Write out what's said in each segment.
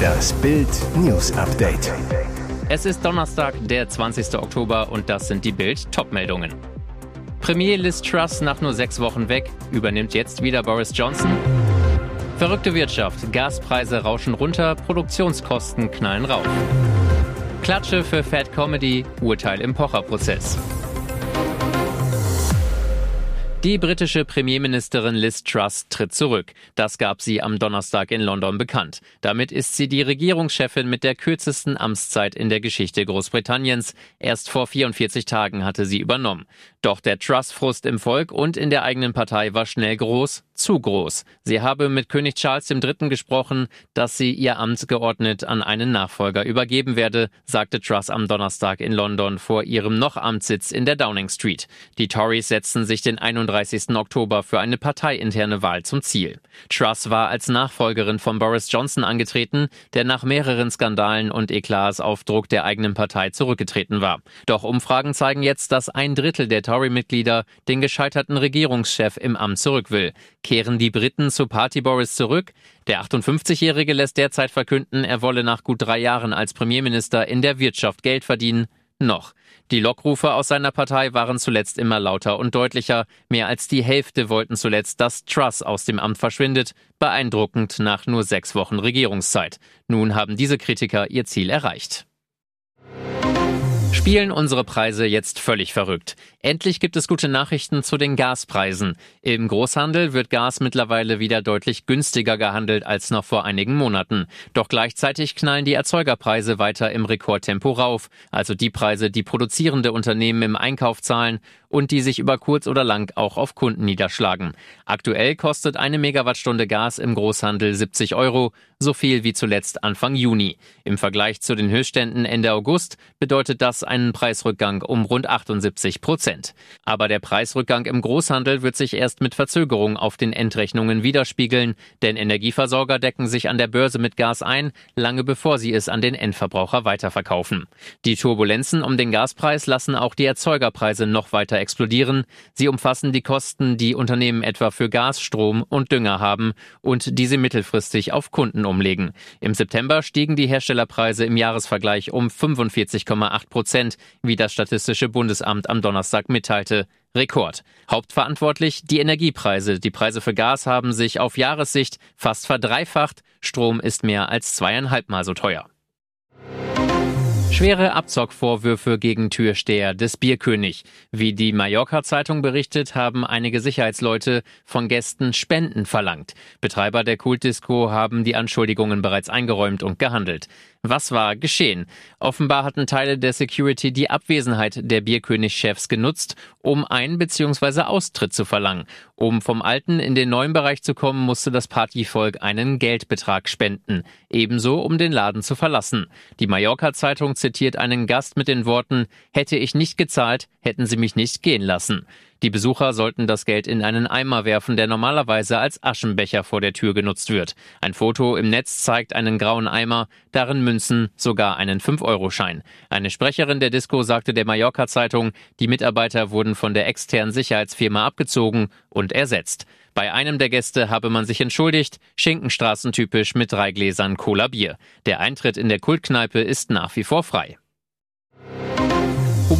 Das Bild News Update. Es ist Donnerstag, der 20. Oktober und das sind die Bild Topmeldungen. Premier Liz Truss nach nur sechs Wochen weg, übernimmt jetzt wieder Boris Johnson. Verrückte Wirtschaft, Gaspreise rauschen runter, Produktionskosten knallen rauf. Klatsche für Fat Comedy, Urteil im Pocher-Prozess. Die britische Premierministerin Liz Truss tritt zurück. Das gab sie am Donnerstag in London bekannt. Damit ist sie die Regierungschefin mit der kürzesten Amtszeit in der Geschichte Großbritanniens. Erst vor 44 Tagen hatte sie übernommen. Doch der Truss-Frust im Volk und in der eigenen Partei war schnell groß, zu groß. Sie habe mit König Charles III. gesprochen, dass sie ihr Amt geordnet an einen Nachfolger übergeben werde, sagte Truss am Donnerstag in London vor ihrem noch Amtssitz in der Downing Street. Die Tories setzten sich den 31. Oktober für eine parteiinterne Wahl zum Ziel. Truss war als Nachfolgerin von Boris Johnson angetreten, der nach mehreren Skandalen und Eklats auf Druck der eigenen Partei zurückgetreten war. Doch Umfragen zeigen jetzt, dass ein Drittel der Tory-Mitglieder den gescheiterten Regierungschef im Amt zurück will. Kehren die Briten zu Party Boris zurück? Der 58-Jährige lässt derzeit verkünden, er wolle nach gut drei Jahren als Premierminister in der Wirtschaft Geld verdienen. Noch. Die Lockrufe aus seiner Partei waren zuletzt immer lauter und deutlicher. Mehr als die Hälfte wollten zuletzt, dass Truss aus dem Amt verschwindet. Beeindruckend nach nur sechs Wochen Regierungszeit. Nun haben diese Kritiker ihr Ziel erreicht spielen unsere Preise jetzt völlig verrückt. Endlich gibt es gute Nachrichten zu den Gaspreisen. Im Großhandel wird Gas mittlerweile wieder deutlich günstiger gehandelt als noch vor einigen Monaten. Doch gleichzeitig knallen die Erzeugerpreise weiter im Rekordtempo rauf, also die Preise, die produzierende Unternehmen im Einkauf zahlen und die sich über kurz oder lang auch auf Kunden niederschlagen. Aktuell kostet eine Megawattstunde Gas im Großhandel 70 Euro, so viel wie zuletzt Anfang Juni. Im Vergleich zu den Höchstständen Ende August bedeutet das einen Preisrückgang um rund 78 Prozent. Aber der Preisrückgang im Großhandel wird sich erst mit Verzögerung auf den Endrechnungen widerspiegeln, denn Energieversorger decken sich an der Börse mit Gas ein, lange bevor sie es an den Endverbraucher weiterverkaufen. Die Turbulenzen um den Gaspreis lassen auch die Erzeugerpreise noch weiter explodieren. Sie umfassen die Kosten, die Unternehmen etwa für Gas, Strom und Dünger haben und diese mittelfristig auf Kunden umlegen. Im September stiegen die Herstellerpreise im Jahresvergleich um 45,8 Prozent wie das Statistische Bundesamt am Donnerstag mitteilte. Rekord. Hauptverantwortlich die Energiepreise. Die Preise für Gas haben sich auf Jahressicht fast verdreifacht. Strom ist mehr als zweieinhalbmal so teuer. Schwere Abzockvorwürfe gegen Türsteher des Bierkönig. Wie die Mallorca-Zeitung berichtet, haben einige Sicherheitsleute von Gästen Spenden verlangt. Betreiber der Kultdisco haben die Anschuldigungen bereits eingeräumt und gehandelt. Was war geschehen? Offenbar hatten Teile der Security die Abwesenheit der Bierkönig-Chefs genutzt, um Ein- bzw. Austritt zu verlangen. Um vom alten in den neuen Bereich zu kommen, musste das Partyvolk einen Geldbetrag spenden. Ebenso, um den Laden zu verlassen. Die Mallorca-Zeitung zitiert einen Gast mit den Worten, hätte ich nicht gezahlt, hätten sie mich nicht gehen lassen. Die Besucher sollten das Geld in einen Eimer werfen, der normalerweise als Aschenbecher vor der Tür genutzt wird. Ein Foto im Netz zeigt einen grauen Eimer, darin Münzen, sogar einen 5-Euro-Schein. Eine Sprecherin der Disco sagte der Mallorca-Zeitung, die Mitarbeiter wurden von der externen Sicherheitsfirma abgezogen und ersetzt. Bei einem der Gäste habe man sich entschuldigt, Schinkenstraßentypisch mit drei Gläsern Cola Bier. Der Eintritt in der Kultkneipe ist nach wie vor frei.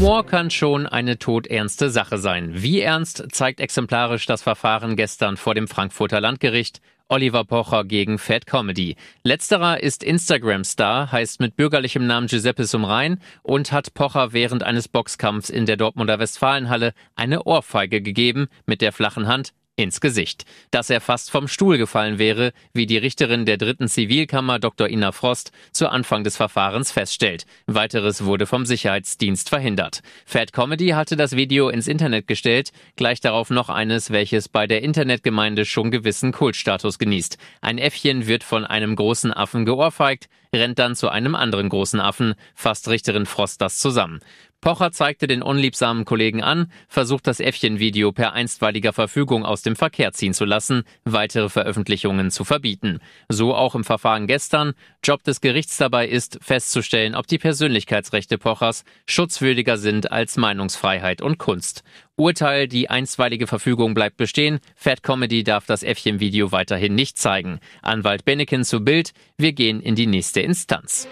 Humor kann schon eine todernste Sache sein. Wie ernst zeigt exemplarisch das Verfahren gestern vor dem Frankfurter Landgericht. Oliver Pocher gegen Fat Comedy. Letzterer ist Instagram-Star, heißt mit bürgerlichem Namen Giuseppe Sumrein und hat Pocher während eines Boxkampfs in der Dortmunder Westfalenhalle eine Ohrfeige gegeben mit der flachen Hand ins Gesicht. Dass er fast vom Stuhl gefallen wäre, wie die Richterin der dritten Zivilkammer Dr. Ina Frost zu Anfang des Verfahrens feststellt. Weiteres wurde vom Sicherheitsdienst verhindert. Fat Comedy hatte das Video ins Internet gestellt, gleich darauf noch eines, welches bei der Internetgemeinde schon gewissen Kultstatus genießt. Ein Äffchen wird von einem großen Affen geohrfeigt, rennt dann zu einem anderen großen Affen, fasst Richterin Frost das zusammen. Pocher zeigte den unliebsamen Kollegen an, versucht das Äffchen-Video per einstweiliger Verfügung aus dem Verkehr ziehen zu lassen, weitere Veröffentlichungen zu verbieten. So auch im Verfahren gestern. Job des Gerichts dabei ist, festzustellen, ob die Persönlichkeitsrechte Pochers schutzwürdiger sind als Meinungsfreiheit und Kunst. Urteil, die einstweilige Verfügung bleibt bestehen. Fat Comedy darf das Äffchen-Video weiterhin nicht zeigen. Anwalt Bennekin zu Bild. Wir gehen in die nächste Instanz.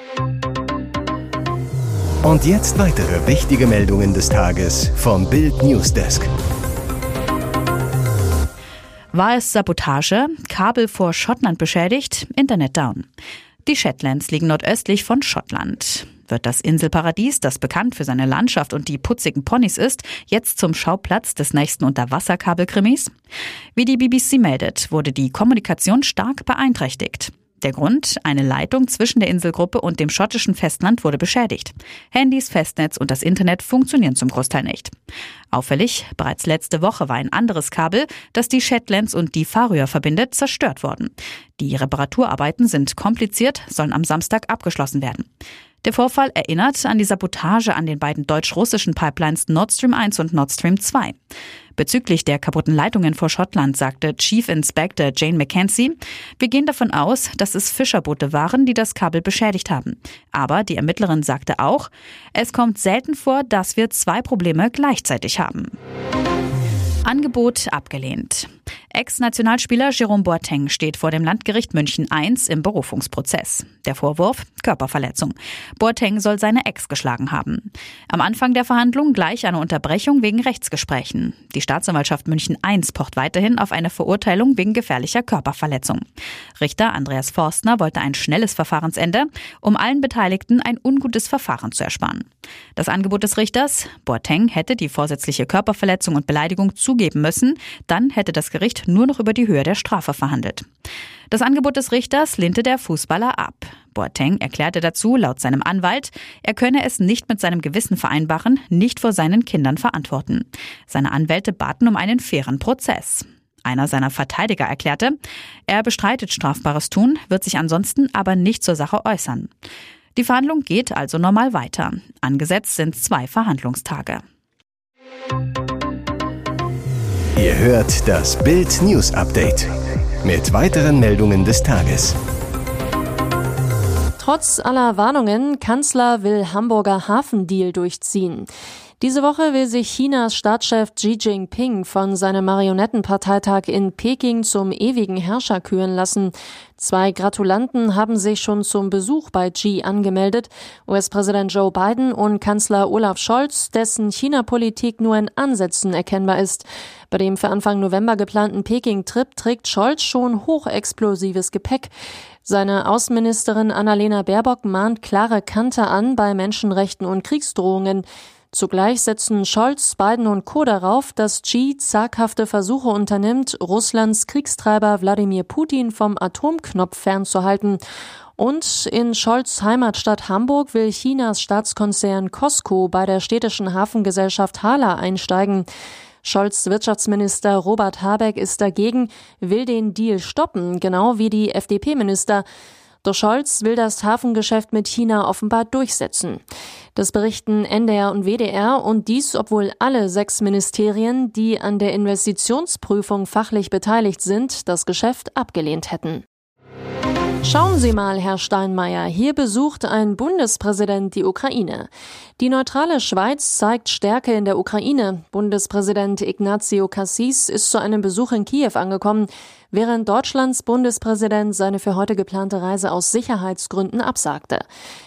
Und jetzt weitere wichtige Meldungen des Tages vom Bild Newsdesk. War es Sabotage? Kabel vor Schottland beschädigt? Internet down. Die Shetlands liegen nordöstlich von Schottland. Wird das Inselparadies, das bekannt für seine Landschaft und die putzigen Ponys ist, jetzt zum Schauplatz des nächsten Unterwasserkabelkrimis? Wie die BBC meldet, wurde die Kommunikation stark beeinträchtigt. Der Grund, eine Leitung zwischen der Inselgruppe und dem schottischen Festland wurde beschädigt. Handys, Festnetz und das Internet funktionieren zum Großteil nicht. Auffällig, bereits letzte Woche war ein anderes Kabel, das die Shetlands und die Färöer verbindet, zerstört worden. Die Reparaturarbeiten sind kompliziert, sollen am Samstag abgeschlossen werden. Der Vorfall erinnert an die Sabotage an den beiden deutsch-russischen Pipelines Nord Stream 1 und Nord Stream 2. Bezüglich der kaputten Leitungen vor Schottland sagte Chief Inspector Jane McKenzie, wir gehen davon aus, dass es Fischerboote waren, die das Kabel beschädigt haben. Aber die Ermittlerin sagte auch, es kommt selten vor, dass wir zwei Probleme gleichzeitig haben. Angebot abgelehnt. Ex-Nationalspieler Jerome Boateng steht vor dem Landgericht München I im Berufungsprozess. Der Vorwurf Körperverletzung. Boateng soll seine Ex geschlagen haben. Am Anfang der Verhandlung gleich eine Unterbrechung wegen Rechtsgesprächen. Die Staatsanwaltschaft München I pocht weiterhin auf eine Verurteilung wegen gefährlicher Körperverletzung. Richter Andreas Forstner wollte ein schnelles Verfahrensende, um allen Beteiligten ein ungutes Verfahren zu ersparen. Das Angebot des Richters, Boateng hätte die vorsätzliche Körperverletzung und Beleidigung zugeben müssen, dann hätte das Gericht Gericht nur noch über die Höhe der Strafe verhandelt. Das Angebot des Richters lehnte der Fußballer ab. Boateng erklärte dazu laut seinem Anwalt, er könne es nicht mit seinem Gewissen vereinbaren, nicht vor seinen Kindern verantworten. Seine Anwälte baten um einen fairen Prozess. Einer seiner Verteidiger erklärte, er bestreitet strafbares Tun, wird sich ansonsten aber nicht zur Sache äußern. Die Verhandlung geht also normal weiter. Angesetzt sind zwei Verhandlungstage. Ihr hört das Bild News Update mit weiteren Meldungen des Tages. Trotz aller Warnungen, Kanzler will Hamburger Hafendeal durchziehen. Diese Woche will sich Chinas Staatschef Xi Jinping von seinem Marionettenparteitag in Peking zum ewigen Herrscher küren lassen. Zwei Gratulanten haben sich schon zum Besuch bei Xi angemeldet. US-Präsident Joe Biden und Kanzler Olaf Scholz, dessen China-Politik nur in Ansätzen erkennbar ist. Bei dem für Anfang November geplanten Peking-Trip trägt Scholz schon hochexplosives Gepäck. Seine Außenministerin Annalena Baerbock mahnt klare Kante an bei Menschenrechten und Kriegsdrohungen. Zugleich setzen Scholz, Biden und Co. darauf, dass Xi zaghafte Versuche unternimmt, Russlands Kriegstreiber Wladimir Putin vom Atomknopf fernzuhalten. Und in Scholz Heimatstadt Hamburg will Chinas Staatskonzern Costco bei der städtischen Hafengesellschaft Hala einsteigen. Scholz Wirtschaftsminister Robert Habeck ist dagegen, will den Deal stoppen, genau wie die FDP-Minister. Doch Scholz will das Hafengeschäft mit China offenbar durchsetzen. Das berichten NDR und WDR und dies, obwohl alle sechs Ministerien, die an der Investitionsprüfung fachlich beteiligt sind, das Geschäft abgelehnt hätten. Schauen Sie mal, Herr Steinmeier, hier besucht ein Bundespräsident die Ukraine. Die neutrale Schweiz zeigt Stärke in der Ukraine. Bundespräsident Ignazio Cassis ist zu einem Besuch in Kiew angekommen, während Deutschlands Bundespräsident seine für heute geplante Reise aus Sicherheitsgründen absagte.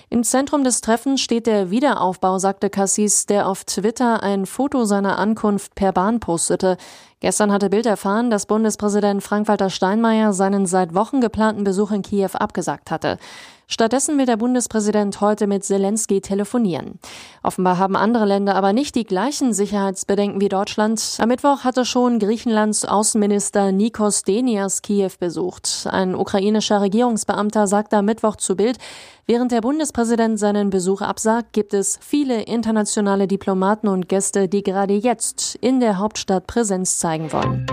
Im Zentrum des Treffens steht der Wiederaufbau, sagte Cassis, der auf Twitter ein Foto seiner Ankunft per Bahn postete. Gestern hatte Bild erfahren, dass Bundespräsident Frank-Walter Steinmeier seinen seit Wochen geplanten Besuch in Kiew abgesagt hatte. Stattdessen will der Bundespräsident heute mit Zelensky telefonieren. Offenbar haben andere Länder aber nicht die gleichen Sicherheitsbedenken wie Deutschland. Am Mittwoch hatte schon Griechenlands Außenminister Nikos Denias Kiew besucht. Ein ukrainischer Regierungsbeamter sagte am Mittwoch zu Bild, während der Bundespräsident seinen Besuch absagt, gibt es viele internationale Diplomaten und Gäste, die gerade jetzt in der Hauptstadt Präsenz zeigen wollen.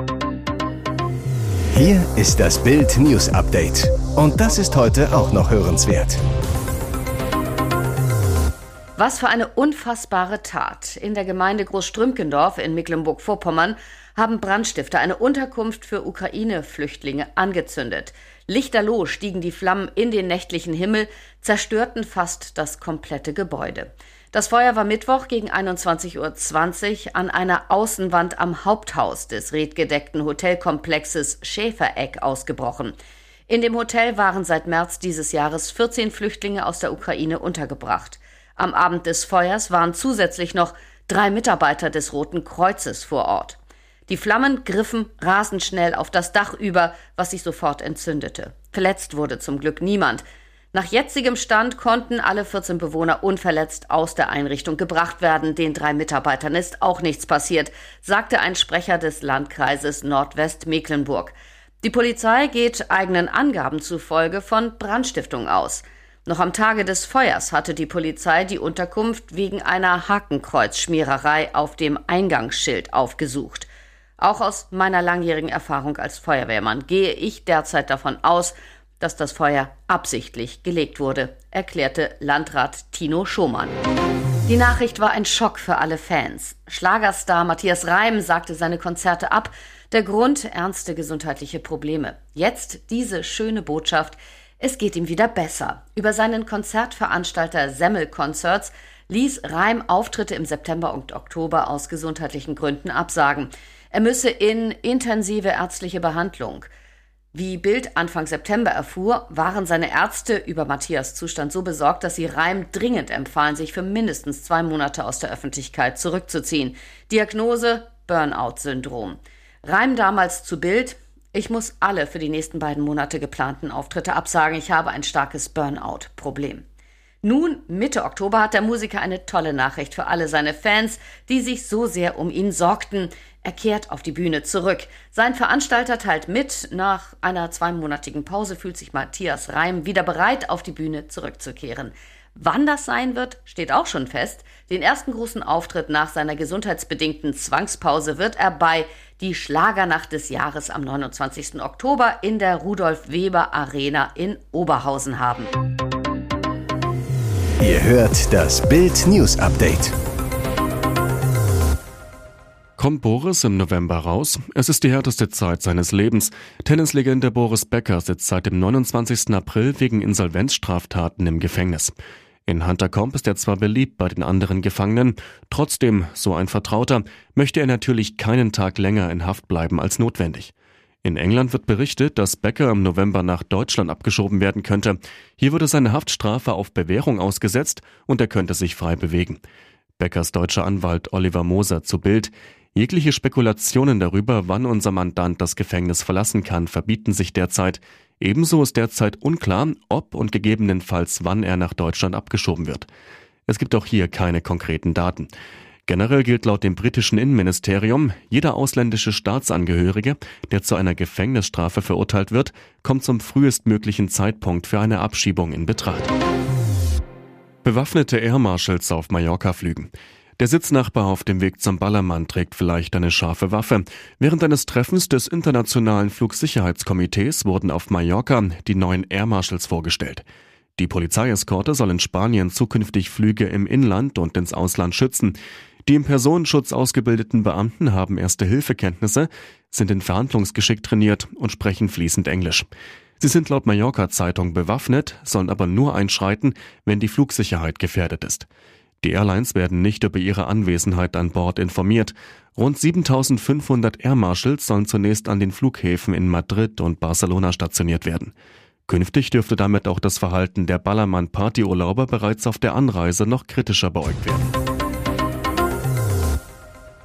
Hier ist das Bild News Update. Und das ist heute auch noch hörenswert. Was für eine unfassbare Tat. In der Gemeinde Großstrümkendorf in Mecklenburg-Vorpommern haben Brandstifter eine Unterkunft für Ukraine-Flüchtlinge angezündet. Lichterloh stiegen die Flammen in den nächtlichen Himmel, zerstörten fast das komplette Gebäude. Das Feuer war Mittwoch gegen 21.20 Uhr an einer Außenwand am Haupthaus des redgedeckten Hotelkomplexes Schäfereck ausgebrochen. In dem Hotel waren seit März dieses Jahres 14 Flüchtlinge aus der Ukraine untergebracht. Am Abend des Feuers waren zusätzlich noch drei Mitarbeiter des Roten Kreuzes vor Ort. Die Flammen griffen rasend schnell auf das Dach über, was sich sofort entzündete. Verletzt wurde zum Glück niemand. Nach jetzigem Stand konnten alle 14 Bewohner unverletzt aus der Einrichtung gebracht werden. Den drei Mitarbeitern ist auch nichts passiert, sagte ein Sprecher des Landkreises Nordwestmecklenburg. Die Polizei geht eigenen Angaben zufolge von Brandstiftung aus. Noch am Tage des Feuers hatte die Polizei die Unterkunft wegen einer Hakenkreuzschmiererei auf dem Eingangsschild aufgesucht. Auch aus meiner langjährigen Erfahrung als Feuerwehrmann gehe ich derzeit davon aus, dass das Feuer absichtlich gelegt wurde, erklärte Landrat Tino Schumann. Die Nachricht war ein Schock für alle Fans. Schlagerstar Matthias Reim sagte seine Konzerte ab. Der Grund ernste gesundheitliche Probleme. Jetzt diese schöne Botschaft. Es geht ihm wieder besser. Über seinen Konzertveranstalter Semmel Concerts ließ Reim Auftritte im September und Oktober aus gesundheitlichen Gründen absagen. Er müsse in intensive ärztliche Behandlung. Wie Bild Anfang September erfuhr, waren seine Ärzte über Matthias Zustand so besorgt, dass sie Reim dringend empfahlen, sich für mindestens zwei Monate aus der Öffentlichkeit zurückzuziehen. Diagnose Burnout-Syndrom. Reim damals zu Bild, ich muss alle für die nächsten beiden Monate geplanten Auftritte absagen. Ich habe ein starkes Burnout-Problem. Nun, Mitte Oktober, hat der Musiker eine tolle Nachricht für alle seine Fans, die sich so sehr um ihn sorgten. Er kehrt auf die Bühne zurück. Sein Veranstalter teilt mit, nach einer zweimonatigen Pause fühlt sich Matthias Reim wieder bereit, auf die Bühne zurückzukehren. Wann das sein wird, steht auch schon fest. Den ersten großen Auftritt nach seiner gesundheitsbedingten Zwangspause wird er bei Die Schlagernacht des Jahres am 29. Oktober in der Rudolf Weber Arena in Oberhausen haben. Ihr hört das Bild News Update. Kommt Boris im November raus? Es ist die härteste Zeit seines Lebens. Tennislegende Boris Becker sitzt seit dem 29. April wegen Insolvenzstraftaten im Gefängnis. In Huntercomb ist er zwar beliebt bei den anderen Gefangenen, trotzdem, so ein Vertrauter, möchte er natürlich keinen Tag länger in Haft bleiben als notwendig. In England wird berichtet, dass Becker im November nach Deutschland abgeschoben werden könnte. Hier würde seine Haftstrafe auf Bewährung ausgesetzt und er könnte sich frei bewegen. Beckers deutscher Anwalt Oliver Moser zu Bild. Jegliche Spekulationen darüber, wann unser Mandant das Gefängnis verlassen kann, verbieten sich derzeit. Ebenso ist derzeit unklar, ob und gegebenenfalls wann er nach Deutschland abgeschoben wird. Es gibt auch hier keine konkreten Daten. Generell gilt laut dem britischen Innenministerium, jeder ausländische Staatsangehörige, der zu einer Gefängnisstrafe verurteilt wird, kommt zum frühestmöglichen Zeitpunkt für eine Abschiebung in Betracht. Bewaffnete Air Marshals auf Mallorca flügen. Der Sitznachbar auf dem Weg zum Ballermann trägt vielleicht eine scharfe Waffe. Während eines Treffens des Internationalen Flugsicherheitskomitees wurden auf Mallorca die neuen Air Marshals vorgestellt. Die Polizeieskorte soll in Spanien zukünftig Flüge im Inland und ins Ausland schützen. Die im Personenschutz ausgebildeten Beamten haben erste Hilfekenntnisse, sind in Verhandlungsgeschick trainiert und sprechen fließend Englisch. Sie sind laut Mallorca Zeitung bewaffnet, sollen aber nur einschreiten, wenn die Flugsicherheit gefährdet ist. Die Airlines werden nicht über ihre Anwesenheit an Bord informiert. Rund 7500 Air Marshals sollen zunächst an den Flughäfen in Madrid und Barcelona stationiert werden. Künftig dürfte damit auch das Verhalten der Ballermann-Partyurlauber bereits auf der Anreise noch kritischer beäugt werden.